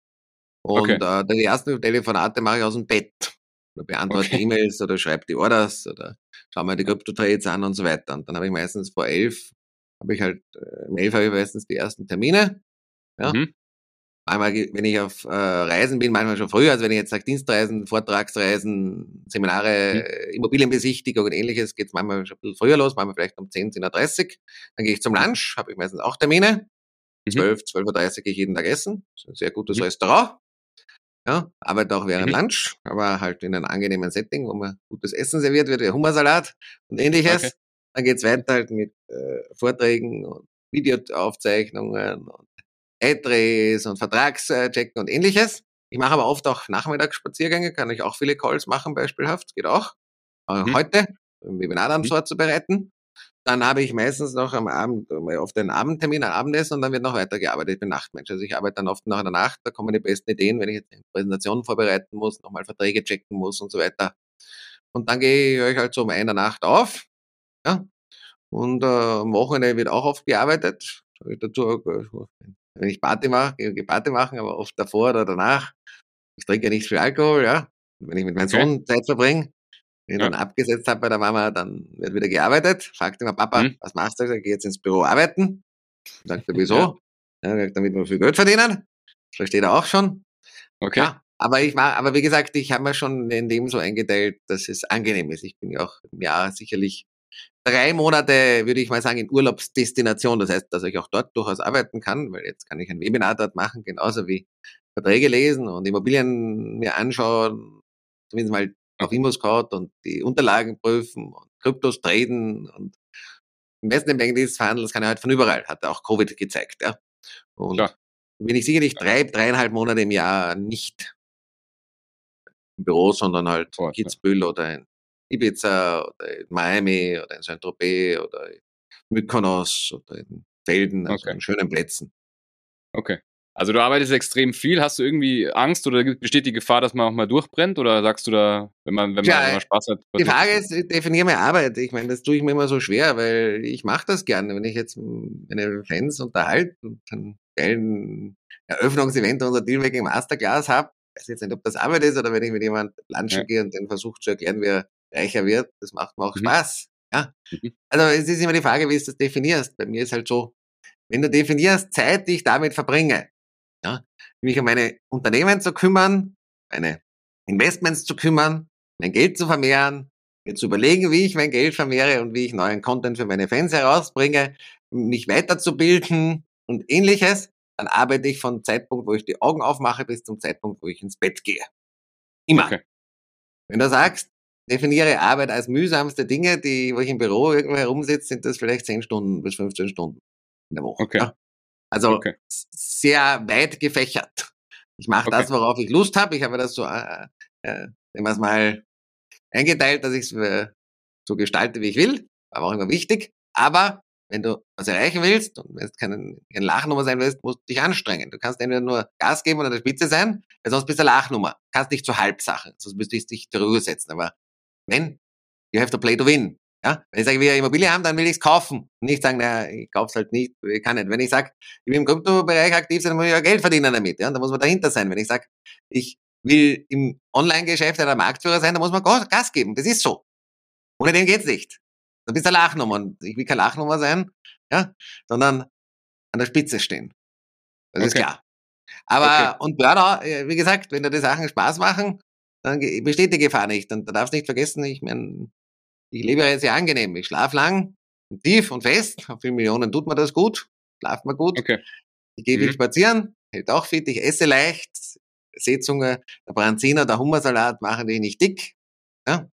Speaker 3: Und okay. äh, die ersten Telefonate mache ich aus dem Bett. Oder beantworte okay. E-Mails oder schreibe die Orders oder schaue mir die Krypto-Trades an und so weiter. Und dann habe ich meistens vor elf habe ich halt, äh, um elf habe ich meistens die ersten Termine. Ja. Mhm. Einmal, wenn ich auf äh, Reisen bin, manchmal schon früher, also wenn ich jetzt sage Dienstreisen, Vortragsreisen, Seminare, mhm. Immobilienbesichtigung und ähnliches, geht es manchmal schon ein bisschen früher los, manchmal vielleicht um 10, 10.30 Uhr. Dann gehe ich zum Lunch, habe ich meistens auch Termine. Mhm. 12, 12.30 Uhr gehe ich jeden Tag essen. Das ist ein sehr gutes mhm. Restaurant. Ja, arbeite auch während mhm. Lunch, aber halt in einem angenehmen Setting, wo mir gutes Essen serviert wird, wie Hummersalat und ähnliches. Okay. Dann geht's weiter halt mit äh, Vorträgen und Videoaufzeichnungen und E-Drehs und Vertragschecken und ähnliches. Ich mache aber oft auch Nachmittagsspaziergänge, kann ich auch viele Calls machen, beispielhaft, geht auch. Äh, mhm. Heute, um Webinar dann mhm. vorzubereiten. Dann habe ich meistens noch am Abend, oft einen Abendtermin, ein Abendessen und dann wird noch weitergearbeitet. Ich bin Nachtmensch. Also ich arbeite dann oft noch in der Nacht, da kommen die besten Ideen, wenn ich jetzt eine Präsentation vorbereiten muss, nochmal Verträge checken muss und so weiter. Und dann gehe ich euch halt so um eine Nacht auf, ja. Und äh, am Wochenende wird auch oft gearbeitet. Ich dazu, wenn ich Party mache, gehe ich Party machen, aber oft davor oder danach. Ich trinke ja nicht viel Alkohol, ja. wenn ich mit meinem Sohn okay. Zeit verbringe, wenn ich ja. dann abgesetzt habe bei der Mama, dann wird wieder gearbeitet. Fragt immer, Papa, mhm. was machst du? Ich gehe jetzt ins Büro arbeiten. Sagt er, wieso? Ja. ja, damit wir viel Geld verdienen. Das versteht er auch schon.
Speaker 2: Okay. Ja,
Speaker 3: aber ich war, aber wie gesagt, ich habe mir schon in dem so eingeteilt, dass es angenehm ist. Ich bin ja auch im Jahr sicherlich drei Monate, würde ich mal sagen, in Urlaubsdestination. Das heißt, dass ich auch dort durchaus arbeiten kann, weil jetzt kann ich ein Webinar dort machen, genauso wie Verträge lesen und Immobilien mir anschauen, zumindest mal auf ImmoScout und die Unterlagen prüfen und Kryptos traden und im besten Banking verhandeln, das kann ich halt von überall, hat auch Covid gezeigt. Ja. Und ja. bin ich sicherlich drei, dreieinhalb Monate im Jahr nicht im Büro, sondern halt in Kitzbühel oder in Ibiza oder in Miami oder in Saint-Tropez oder in Mykonos oder in Felden, also okay. in schönen Plätzen.
Speaker 2: Okay. Also du arbeitest extrem viel. Hast du irgendwie Angst oder besteht die Gefahr, dass man auch mal durchbrennt? Oder sagst du da, wenn man, wenn ja, man Spaß hat?
Speaker 3: Die Frage ist, ich definiere meine Arbeit. Ich meine, das tue ich mir immer so schwer, weil ich mache das gerne. Wenn ich jetzt meine Fans unterhalte und einen geilen Eröffnungsevent unser Dealmaking Masterclass habe, weiß jetzt nicht, ob das Arbeit ist oder wenn ich mit jemandem lunchen ja. gehe und den versuche zu erklären, wie er reicher wird, das macht mir auch mhm. Spaß. Ja? Mhm. Also es ist immer die Frage, wie du das definierst. Bei mir ist halt so, wenn du definierst, Zeit, die ich damit verbringe, ja, mich um meine Unternehmen zu kümmern, meine Investments zu kümmern, mein Geld zu vermehren, mir zu überlegen, wie ich mein Geld vermehre und wie ich neuen Content für meine Fans herausbringe, mich weiterzubilden und ähnliches, dann arbeite ich von Zeitpunkt, wo ich die Augen aufmache, bis zum Zeitpunkt, wo ich ins Bett gehe. Immer. Okay. Wenn du sagst, definiere Arbeit als mühsamste Dinge, die, wo ich im Büro irgendwo herumsitze, sind das vielleicht 10 Stunden bis 15 Stunden in der Woche.
Speaker 2: Okay. Ja?
Speaker 3: Also okay. sehr weit gefächert. Ich mache okay. das, worauf ich Lust habe. Ich habe das so, äh, äh, nehmen wir es mal eingeteilt, dass ich es äh, so gestalte, wie ich will. War auch immer wichtig. Aber wenn du was erreichen willst und wenn du kein, kein Lachnummer sein willst, musst du dich anstrengen. Du kannst entweder nur Gas geben und an der Spitze sein, weil sonst bist du eine Lachnummer. Du kannst nicht zu Halbsachen, sonst müsstest du dich darüber setzen. Aber wenn, you have to play to win. Ja, wenn ich sage, ich will eine Immobilie haben, dann will ich es kaufen. Nicht sagen, naja, ich kauf's halt nicht, ich kann nicht. Wenn ich sage, ich will im Kryptobereich aktiv sein, dann muss ich ja Geld verdienen damit. Ja, da muss man dahinter sein. Wenn ich sage, ich will im Online-Geschäft einer Marktführer sein, dann muss man Gas geben. Das ist so. Ohne den geht's nicht. Du bist eine Lachnummer und ich will keine Lachnummer sein, ja, sondern an der Spitze stehen. Das okay. ist klar. Aber, okay. und Burnout, äh, wie gesagt, wenn dir die Sachen Spaß machen, dann besteht die Gefahr nicht. Und da darfst du nicht vergessen, ich meine, ich lebe ja sehr angenehm. Ich schlafe lang, tief und fest. Auf vielen Millionen tut mir das gut, schlaft mir gut. Okay. Ich gehe viel mhm. spazieren, hält auch fit, ich esse leicht. Seezunge, der Branziner, der Hummersalat machen die nicht dick. Ja?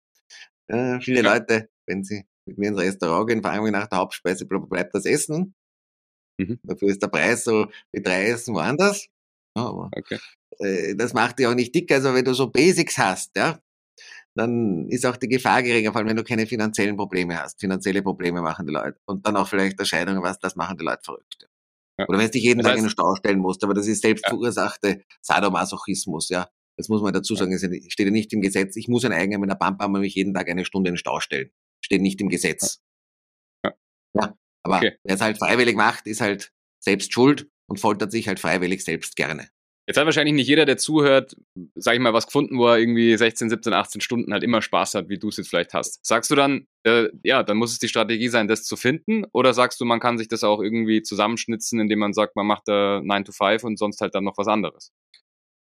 Speaker 3: Äh, viele ja. Leute, wenn sie mit mir ins Restaurant gehen, fragen wir nach der Hauptspeise, bleibt das Essen. Mhm. Dafür ist der Preis so wie drei Essen woanders. Ja, aber okay. äh, das macht dich auch nicht dick. Also wenn du so Basics hast, ja, dann ist auch die Gefahr geringer, vor allem wenn du keine finanziellen Probleme hast. Finanzielle Probleme machen die Leute. Und dann auch vielleicht Erscheidungen, was, das machen die Leute verrückt. Ja. Oder wenn du dich jeden das heißt, Tag in den Stau stellen musst, aber das ist selbst ja. verursachte Sadomasochismus, ja. Das muss man dazu sagen, es steht ja nicht im Gesetz. Ich muss ein eigener mit einer Pampa mich jeden Tag eine Stunde in den Stau stellen. Steht nicht im Gesetz. Ja. ja. Aber okay. wer es halt freiwillig macht, ist halt selbst schuld und foltert sich halt freiwillig selbst gerne.
Speaker 2: Jetzt hat wahrscheinlich nicht jeder, der zuhört, sag ich mal, was gefunden, wo er irgendwie 16, 17, 18 Stunden halt immer Spaß hat, wie du es jetzt vielleicht hast. Sagst du dann, äh, ja, dann muss es die Strategie sein, das zu finden? Oder sagst du, man kann sich das auch irgendwie zusammenschnitzen, indem man sagt, man macht da 9 to 5 und sonst halt dann noch was anderes?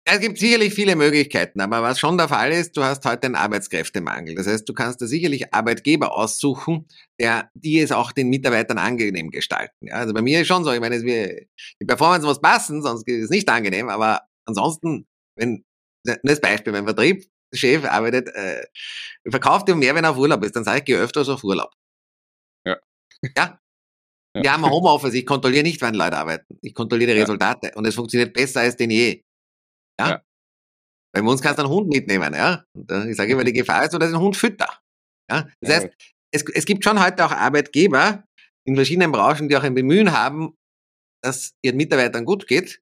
Speaker 3: Es gibt sicherlich viele Möglichkeiten, aber was schon der Fall ist, du hast heute einen Arbeitskräftemangel. Das heißt, du kannst da sicherlich Arbeitgeber aussuchen, der, die es auch den Mitarbeitern angenehm gestalten. Ja, also bei mir ist schon so, ich meine, die Performance muss passen, sonst ist es nicht angenehm, aber ansonsten, wenn, das Beispiel, mein Vertriebschef arbeitet, äh, verkauft ihm mehr, wenn er auf Urlaub ist, dann sage ich, geh öfters auf Urlaub. Ja. Ja, ja. Wir haben Homeoffice, ich kontrolliere nicht, wann Leute arbeiten. Ich kontrolliere die Resultate und es funktioniert besser als denn je. Ja? ja. Bei uns kannst du einen Hund mitnehmen, ja. Und ich sage immer, die Gefahr ist nur, dass ich einen Hund fütter. Ja? Das ja. heißt, es, es gibt schon heute auch Arbeitgeber in verschiedenen Branchen, die auch ein Bemühen haben, dass ihren Mitarbeitern gut geht.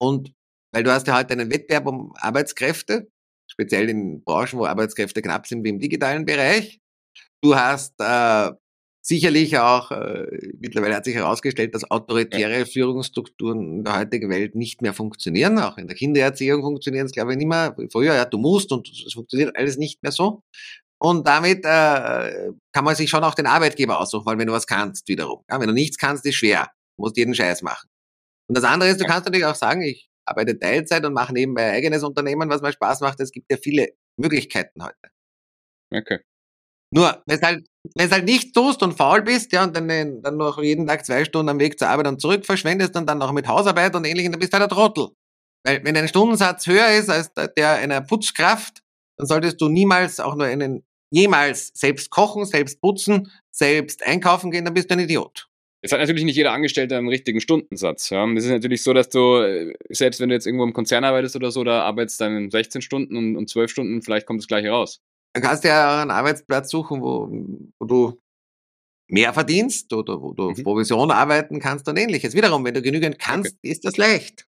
Speaker 3: Und weil du hast ja heute einen Wettbewerb um Arbeitskräfte, speziell in Branchen, wo Arbeitskräfte knapp sind, wie im digitalen Bereich. Du hast äh, Sicherlich auch, äh, mittlerweile hat sich herausgestellt, dass autoritäre. Führungsstrukturen in der heutigen Welt nicht mehr funktionieren. Auch in der Kindererziehung funktionieren es, glaube ich, nicht mehr. Früher, ja, du musst und es funktioniert alles nicht mehr so. Und damit äh, kann man sich schon auch den Arbeitgeber aussuchen, weil wenn du was kannst, wiederum. Ja, wenn du nichts kannst, ist schwer. Du musst jeden Scheiß machen. Und das andere ist, du kannst natürlich auch sagen, ich arbeite Teilzeit und mache nebenbei ein eigenes Unternehmen, was mir Spaß macht. Es gibt ja viele Möglichkeiten heute. Okay. Nur, wenn es halt, wenn's halt nicht tust und faul bist, ja, und dann, dann noch jeden Tag zwei Stunden am Weg zur Arbeit und zurück verschwendest und dann noch mit Hausarbeit und ähnlichem, dann bist du halt ein Trottel. Weil, wenn dein Stundensatz höher ist als der einer Putzkraft, dann solltest du niemals auch nur einen, jemals selbst kochen, selbst putzen, selbst einkaufen gehen, dann bist du ein Idiot.
Speaker 2: Es hat natürlich nicht jeder Angestellte einen richtigen Stundensatz. Ja. Es ist natürlich so, dass du, äh, selbst wenn du jetzt irgendwo im Konzern arbeitest oder so, da arbeitest dann 16 Stunden und, und 12 Stunden, vielleicht kommt das gleiche raus.
Speaker 3: Dann kannst du ja einen Arbeitsplatz suchen, wo, wo du mehr verdienst oder wo du mhm. Provision arbeiten kannst und ähnliches. Wiederum, wenn du genügend kannst, okay. ist das leicht.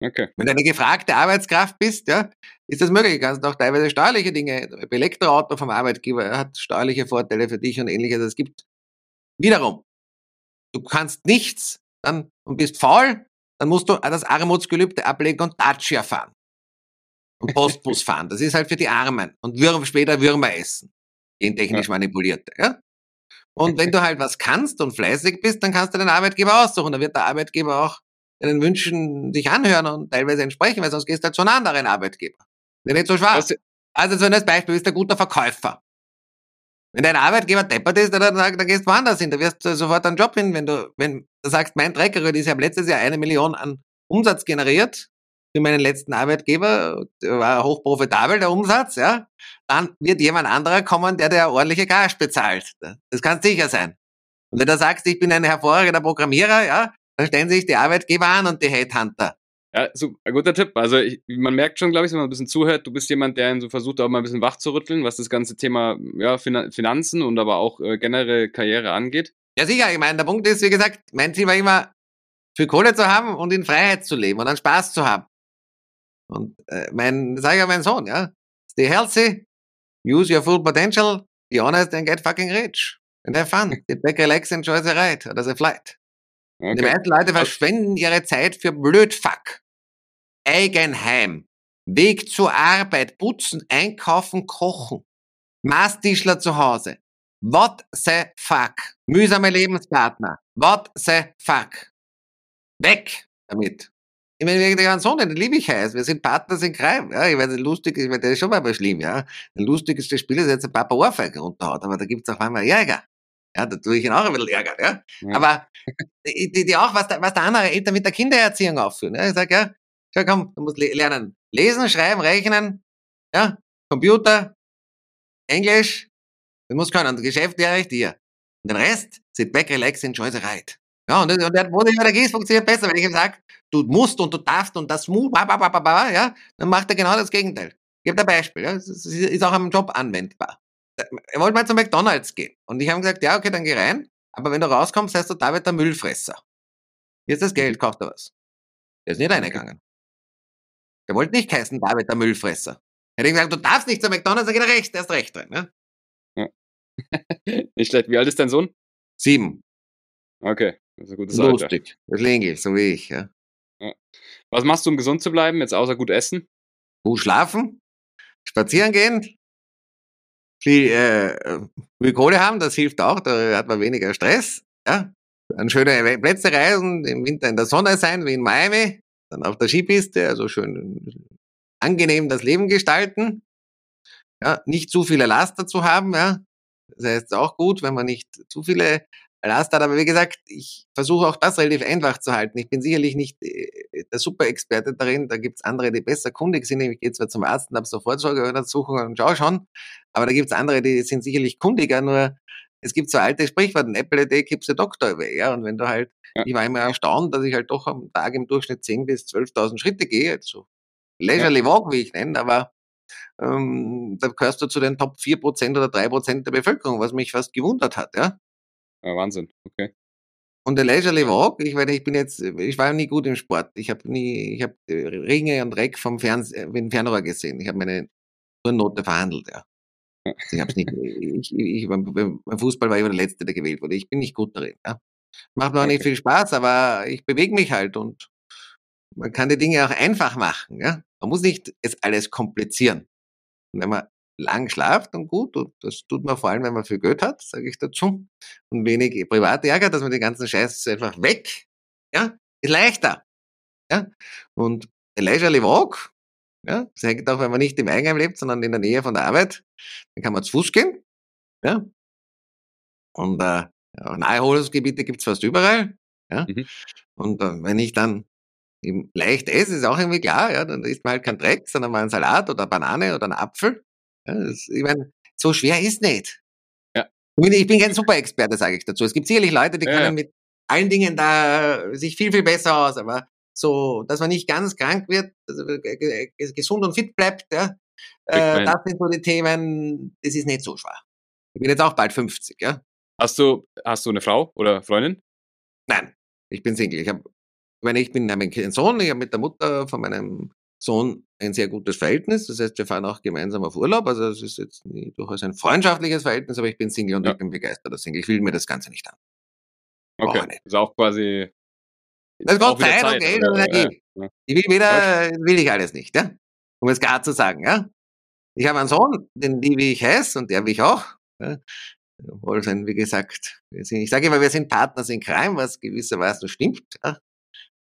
Speaker 3: Okay. Wenn du eine gefragte Arbeitskraft bist, ja, ist das möglich. Du kannst auch teilweise steuerliche Dinge, Elektroauto vom Arbeitgeber hat steuerliche Vorteile für dich und ähnliches. Es gibt wiederum, du kannst nichts dann, und bist faul, dann musst du das Armutsgelübde ablegen und Dacia fahren und Postbus fahren. Das ist halt für die Armen und Würm, später Würmer essen. Gentechnisch manipulierte. Ja? Und wenn du *laughs* halt was kannst und fleißig bist, dann kannst du den Arbeitgeber aussuchen. Dann wird der Arbeitgeber auch deinen Wünschen sich anhören und teilweise entsprechen, weil sonst gehst du halt zu einem anderen Arbeitgeber. Der nicht so schwarz. Also so ein Beispiel, bist ein guter Verkäufer. Wenn dein Arbeitgeber deppert ist, dann, dann, dann gehst du woanders hin. Da wirst du sofort einen Job hin, wenn du, wenn du sagst, mein Treckerröd ist ja letztes Jahr eine Million an Umsatz generiert für meinen letzten Arbeitgeber, der war hochprofitabel, der Umsatz, ja, dann wird jemand anderer kommen, der dir ordentliche Gage bezahlt. Das kann sicher sein. Und wenn du sagst, ich bin ein hervorragender Programmierer, ja, dann stellen sich die Arbeitgeber an und die Headhunter.
Speaker 2: Ja, so ein guter Tipp. Also ich, man merkt schon, glaube ich, wenn man ein bisschen zuhört, du bist jemand, der ihn so versucht, auch mal ein bisschen wach zu rütteln, was das ganze Thema ja, Finanzen und aber auch äh, generell Karriere angeht.
Speaker 3: Ja, sicher. Ich meine, der Punkt ist, wie gesagt, mein Ziel war immer, viel Kohle zu haben und in Freiheit zu leben und dann Spaß zu haben. Und äh, mein, sage ich ja meinem Sohn, ja. Stay healthy, use your full potential, be honest and get fucking rich. And have fun. Get back, relax, enjoy the ride oder the flight. Okay. Die meisten Leute verschwenden ihre Zeit für Blödfuck. Eigenheim. Weg zur Arbeit, putzen, einkaufen, kochen. Maßtischler zu Hause. What the fuck? Mühsame Lebenspartner. What the fuck? Weg damit. Ich meine, wegen der ganzen Sonne, den liebe ich heiß. Wir sind Partner in Crime. Ja, ich weiß, lustig, ich meine, der ist schon mal schlimm, ja. Ein lustiges Spiel ist jetzt ein Papa Ohrfeige runterhaut, aber da gibt's auch einmal Ärger. Ja, da tue ich ihn auch ein bisschen ärgern, ja. ja. Aber die, die auch, was da, was da andere Eltern mit der Kindererziehung aufführen. Ja. Ich sag ja, schau komm, du musst lernen. Lesen, schreiben, rechnen, ja, Computer, Englisch, du musst können. Und Geschäft lehre ich dir. Und den Rest, sit back, relax, enjoy the ride. Ja, und, und der, gehst, funktioniert besser. Wenn ich ihm sage, du musst und du darfst und das mu, ba, ba, ba, ba, ba, ja, dann macht er genau das Gegenteil. Ich gebe ein Beispiel, ja, das ist auch am Job anwendbar. Er wollte mal zu McDonalds gehen. Und ich habe gesagt, ja, okay, dann geh rein. Aber wenn du rauskommst, heißt du David der Müllfresser. Hier ist das Geld, kauft er was. Der ist nicht reingegangen. Der wollte nicht heißen David der Müllfresser. Er hat gesagt, du darfst nicht zu McDonalds, dann geht er recht, erst recht rein. Ne?
Speaker 2: Ja. *laughs* nicht schlecht. Wie alt ist dein Sohn?
Speaker 3: Sieben.
Speaker 2: Okay, das ist ein gutes
Speaker 3: Lustig. Alter. Das Lingel, so wie ich. Ja.
Speaker 2: ja. Was machst du, um gesund zu bleiben, jetzt außer gut essen?
Speaker 3: Gut schlafen, spazieren gehen, viel, äh, viel Kohle haben, das hilft auch, da hat man weniger Stress. Ja? An schöne Plätze reisen, im Winter in der Sonne sein, wie in Miami, dann auf der Skipiste, also schön angenehm das Leben gestalten. Ja, nicht zu viele Laster zu haben, ja. Das heißt auch gut, wenn man nicht zu viele Last hat. Aber wie gesagt, ich versuche auch das relativ einfach zu halten. Ich bin sicherlich nicht äh, der Superexperte darin. Da gibt's andere, die besser kundig sind. Ich gehe zwar zum Arzt und habe sofort Sorgeuntersuchungen und schau schon. Aber da gibt's andere, die sind sicherlich kundiger. Nur es gibt so alte Sprichworte, Apple a day keeps a doctor away. Ja? Und wenn du halt, ja. ich war immer erstaunt, dass ich halt doch am Tag im Durchschnitt 10.000 bis 12.000 Schritte gehe. Also leisurely ja. walk, wie ich nenne. Aber ähm, da gehörst du zu den Top 4% oder 3% der Bevölkerung, was mich fast gewundert hat. Ja?
Speaker 2: Ja, Wahnsinn, okay.
Speaker 3: Und der Leisurely Walk, ich meine, ich bin jetzt, ich war nie gut im Sport. Ich habe nie, ich habe Ringe und Reck vom Ferns im Fernrohr gesehen. Ich habe meine Note verhandelt, ja. Also ich habe nicht, ich, ich, beim Fußball war ich immer der Letzte, der gewählt wurde. Ich bin nicht gut darin. Ja. Macht mir auch nicht viel Spaß, aber ich bewege mich halt und man kann die Dinge auch einfach machen. Ja. Man muss nicht jetzt alles komplizieren. Und wenn man lang schlaft und gut. Und das tut man vor allem, wenn man viel Geld hat, sage ich dazu. Und wenig Privatärger, dass man den ganzen Scheiß einfach weg. Ja, ist leichter. Ja, und Elijah Walk, ja, das hängt auch, wenn man nicht im Eigenheim lebt, sondern in der Nähe von der Arbeit, dann kann man zu Fuß gehen. Ja. Und äh, Naherholungsgebiete gibt's fast überall. Ja. Mhm. Und äh, wenn ich dann eben leicht esse, ist auch irgendwie klar, ja, dann isst man halt kein Dreck, sondern mal einen Salat oder eine Banane oder einen Apfel. Das, ich meine, so schwer ist nicht. Ja. Ich bin kein Superexperte, sage ich dazu. Es gibt sicherlich Leute, die ja. können mit allen Dingen da sich viel, viel besser aus, aber so, dass man nicht ganz krank wird, also gesund und fit bleibt, ja, äh, das sind so die Themen, das ist nicht so schwer. Ich bin jetzt auch bald 50, ja.
Speaker 2: Hast du, hast du eine Frau oder Freundin?
Speaker 3: Nein, ich bin Single. Ich habe, ich meine, ich bin ein Sohn, ich habe mit der Mutter von meinem Sohn ein sehr gutes Verhältnis. Das heißt, wir fahren auch gemeinsam auf Urlaub. Also es ist jetzt durchaus ein freundschaftliches Verhältnis, aber ich bin Single und ja. ich bin begeisterter Single. Ich will mir das Ganze nicht an.
Speaker 2: Okay, das ist auch quasi...
Speaker 3: Das braucht Zeit, Zeit und Geld und Energie. Ja. Ich will wieder, will ich alles nicht, ja? Um es gar zu sagen, ja? Ich habe einen Sohn, den liebe ich heiß und der will ich auch. Ja? Obwohl, wie gesagt, sind, ich sage immer, wir sind Partners in Crime, was gewissermaßen stimmt. Ja?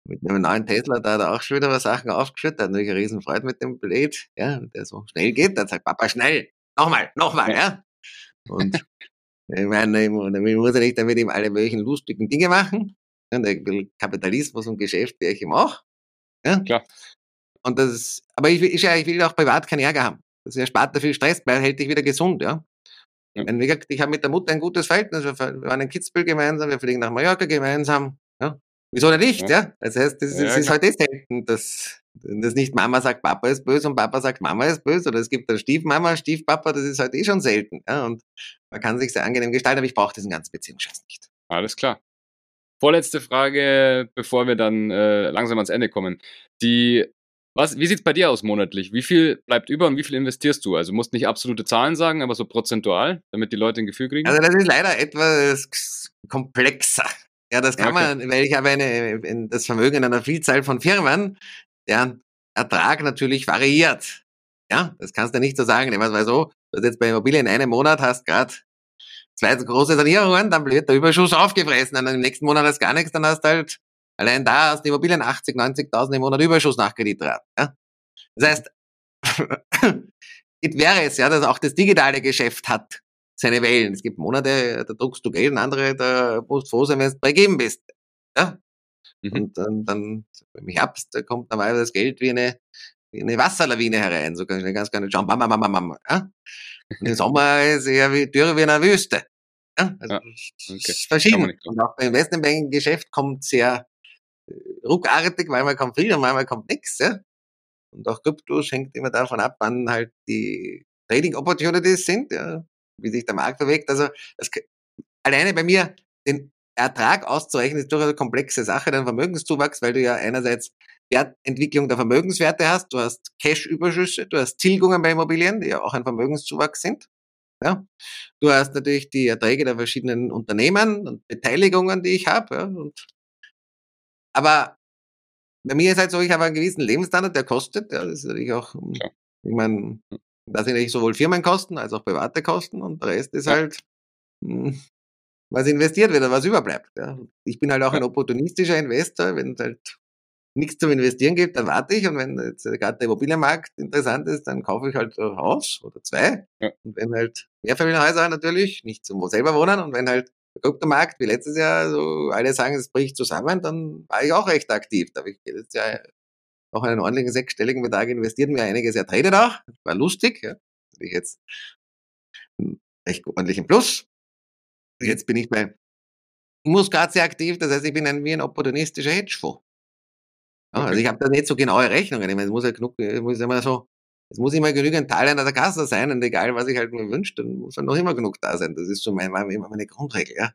Speaker 3: Mit einem neuen Tesla, da hat er auch schon wieder was Sachen aufgeschüttet, hat natürlich eine Riesenfreude mit dem Blade, ja, der so schnell geht, dann sagt Papa, schnell, nochmal, nochmal, ja. Und ich meine, ich muss ja nicht damit ihm alle möglichen lustigen Dinge machen. Ja, der will Kapitalismus und Geschäft, der ich ihm auch. Ja. Klar. Und das ist, aber ich will, ich, ich will auch privat keinen Ärger haben. Das erspart da viel Stress, weil hält dich wieder gesund, ja. ja. Gesagt, ich habe mit der Mutter ein gutes Verhältnis. Wir waren in Kitzbühel gemeinsam, wir fliegen nach Mallorca gemeinsam. Ja. Wieso denn nicht, ja? ja? Das heißt, das, ja, das ist halt das selten, dass, dass nicht Mama sagt, Papa ist böse und Papa sagt, Mama ist böse. Oder es gibt eine Stiefmama, Stiefpapa, das ist halt eh schon selten. Ja? Und man kann sich sehr angenehm gestalten, aber ich brauche diesen ganzen Beziehungsscheiß nicht.
Speaker 2: Alles klar. Vorletzte Frage, bevor wir dann äh, langsam ans Ende kommen. Die, was, wie sieht es bei dir aus monatlich? Wie viel bleibt über und wie viel investierst du? Also musst nicht absolute Zahlen sagen, aber so prozentual, damit die Leute ein Gefühl kriegen.
Speaker 3: Also das ist leider etwas komplexer. Ja, das kann okay. man, weil ich habe eine, das Vermögen in einer Vielzahl von Firmen, deren Ertrag natürlich variiert. Ja, das kannst du nicht so sagen. Ich weiß, weil so, du jetzt bei Immobilien in einem Monat hast gerade zwei große Sanierungen, dann wird der Überschuss aufgefressen, dann im nächsten Monat hast du gar nichts, dann hast du halt allein da hast du Immobilien 80, 90.000 im Monat Überschuss nach Kreditraten. Ja? Das heißt, *laughs* it wäre es ja, dass auch das digitale Geschäft hat seine Wellen. Es gibt Monate, da druckst du Geld, und andere, da musst du froh sein, wenn du begeben bist. Ja? Mhm. Und dann, dann, mich abst, da kommt normalerweise das Geld wie eine, wie eine Wasserlawine herein. So kann ich ganz gerne schauen. Bam, bam, bam, bam, ja? Und Im Sommer ist eher wie Dürre wie in einer Wüste. Ja? Also ja, okay. verschieden. Und auch beim Investmentbanking-Geschäft kommt sehr äh, ruckartig, manchmal kommt viel und manchmal kommt nichts. Ja? Und auch Kryptos hängt immer davon ab, wann halt die Trading Opportunities sind, ja? Wie sich der Markt bewegt. Also das, alleine bei mir den Ertrag auszurechnen, ist durchaus eine komplexe Sache, den Vermögenszuwachs, weil du ja einerseits Wertentwicklung der Vermögenswerte hast, du hast Cash-Überschüsse, du hast Tilgungen bei Immobilien, die ja auch ein Vermögenszuwachs sind. Ja. Du hast natürlich die Erträge der verschiedenen Unternehmen und Beteiligungen, die ich habe. Ja. Und, aber bei mir ist halt so, ich habe einen gewissen Lebensstandard, der kostet. Ja, das ist natürlich auch, ja. ich meine, hm. Da sind natürlich sowohl Firmenkosten als auch private Kosten und der Rest ist halt, hm, was investiert wird oder was überbleibt. Ja. Ich bin halt auch ein opportunistischer Investor, wenn es halt nichts zum Investieren gibt, dann warte ich und wenn jetzt gerade der Immobilienmarkt interessant ist, dann kaufe ich halt ein Haus oder zwei. Ja. Und wenn halt Mehrfamilienhäuser natürlich, nicht zum selber wohnen und wenn halt der Kryptomarkt wie letztes Jahr so alle sagen, es bricht zusammen, dann war ich auch recht aktiv. Da habe ich jetzt ja noch einen ordentlichen sechsstelligen Betrag investiert, mir einiges ertredet auch. War lustig, ja. Ich jetzt recht ordentlich im Plus. Jetzt bin ich bei Muscat sehr aktiv, das heißt, ich bin ein, wie ein opportunistischer Hedgefonds. Ja, also ich habe da nicht so genaue Rechnungen. Ich meine, es muss ja genug, es muss immer so, es muss immer genügend Teil einer der Kasse sein und egal, was ich halt mir wünsche, dann muss halt noch immer genug da sein. Das ist so mein, meine, meine Grundregel, ja.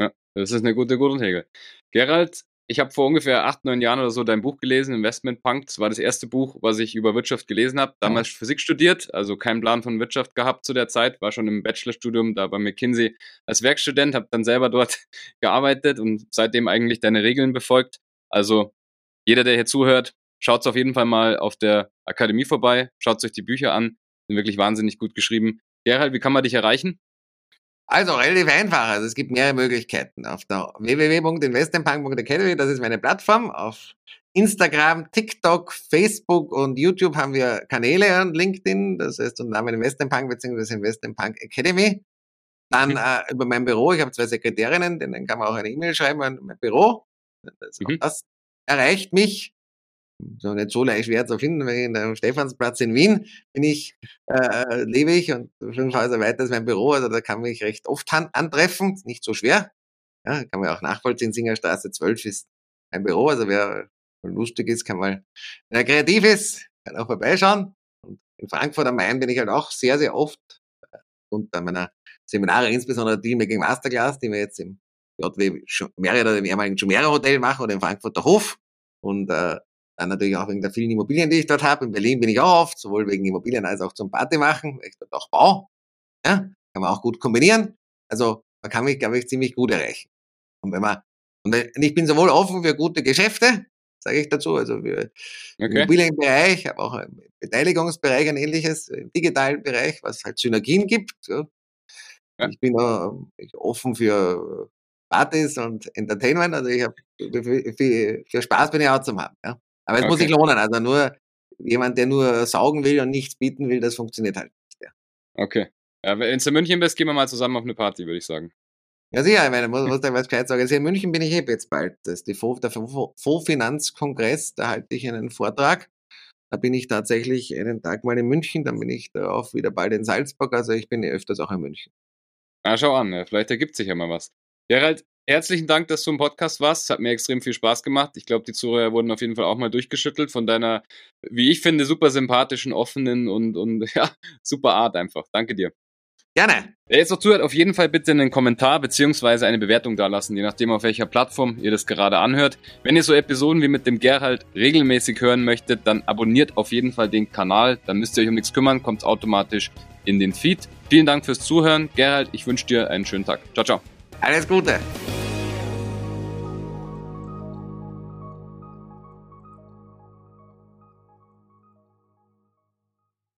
Speaker 2: Ja, das ist eine gute Grundregel. Gerald, ich habe vor ungefähr acht, neun Jahren oder so dein Buch gelesen, Investment Punk. Das war das erste Buch, was ich über Wirtschaft gelesen habe. Damals. Physik studiert, also keinen Plan von Wirtschaft gehabt zu der Zeit. War schon im Bachelorstudium da bei McKinsey als Werkstudent, habe dann selber dort *laughs* gearbeitet und seitdem eigentlich deine Regeln befolgt. Also jeder, der hier zuhört, schaut auf jeden Fall mal auf der Akademie vorbei, schaut euch die Bücher an, sind wirklich wahnsinnig gut geschrieben. Gerald, wie kann man dich erreichen?
Speaker 3: Also relativ einfach. Also es gibt mehrere Möglichkeiten. Auf der www.investmentpunk.academy, das ist meine Plattform. Auf Instagram, TikTok, Facebook und YouTube haben wir Kanäle und LinkedIn. Das heißt unter Namen Investmentpunk bzw. Investmentpunk Academy. Dann mhm. äh, über mein Büro. Ich habe zwei Sekretärinnen, denen kann man auch eine E-Mail schreiben an mein Büro. Das, mhm. das erreicht mich. So nicht so leicht schwer zu finden, weil in der Stephansplatz in Wien bin ich, äh, lebe ich und fünf Häuser weiter ist mein Büro, also da kann mich recht oft antreffen, nicht so schwer. Ja, kann man auch nachvollziehen, Singerstraße 12 ist mein Büro, also wer lustig ist, kann mal, wer kreativ ist, kann auch vorbeischauen. Und in Frankfurt am Main bin ich halt auch sehr, sehr oft äh, unter meiner Seminare, insbesondere die gegen Masterclass, die wir jetzt im JW Marriott im ehemaligen Jumeirah Hotel mache oder im Frankfurter Hof. Und äh, dann natürlich auch wegen der vielen Immobilien, die ich dort habe. In Berlin bin ich auch oft, sowohl wegen Immobilien als auch zum Party machen, weil ich dort auch baue. Ja, kann man auch gut kombinieren. Also man kann mich, glaube ich, ziemlich gut erreichen. Und wenn man, und ich bin sowohl offen für gute Geschäfte, sage ich dazu, also für okay. Immobilienbereich, aber auch im Beteiligungsbereich ein ähnliches, im digitalen Bereich, was halt Synergien gibt. Ja. Ja. Ich bin auch offen für Partys und Entertainment. Also ich habe für, für, Spaß bin ich auch zum haben. Ja. Aber es okay. muss sich lohnen. Also nur jemand, der nur saugen will und nichts bieten will, das funktioniert halt nicht. Ja.
Speaker 2: Okay. Ja, wenn du in München bist, gehen wir mal zusammen auf eine Party, würde ich sagen.
Speaker 3: Ja, sicher, ich meine, muss, *laughs* muss da was gescheit sagen. Also in München bin ich eh jetzt bald. Das ist die Fonds, der Fondsfinanzkongress, da halte ich einen Vortrag. Da bin ich tatsächlich einen Tag mal in München, dann bin ich darauf wieder bald in Salzburg. Also ich bin eh öfters auch in München.
Speaker 2: Ah, schau an, vielleicht ergibt sich ja mal was. Gerald, herzlichen Dank, dass du im Podcast warst. Hat mir extrem viel Spaß gemacht. Ich glaube, die Zuhörer wurden auf jeden Fall auch mal durchgeschüttelt von deiner, wie ich finde, super sympathischen, offenen und, und *laughs* ja, super Art einfach. Danke dir.
Speaker 3: Gerne.
Speaker 2: Wer jetzt noch zuhört, auf jeden Fall bitte einen Kommentar beziehungsweise eine Bewertung dalassen, je nachdem auf welcher Plattform ihr das gerade anhört. Wenn ihr so Episoden wie mit dem Gerhard regelmäßig hören möchtet, dann abonniert auf jeden Fall den Kanal. Dann müsst ihr euch um nichts kümmern, kommt automatisch in den Feed. Vielen Dank fürs Zuhören. Gerhard, ich wünsche dir einen schönen Tag. Ciao, ciao.
Speaker 3: Alles Gute.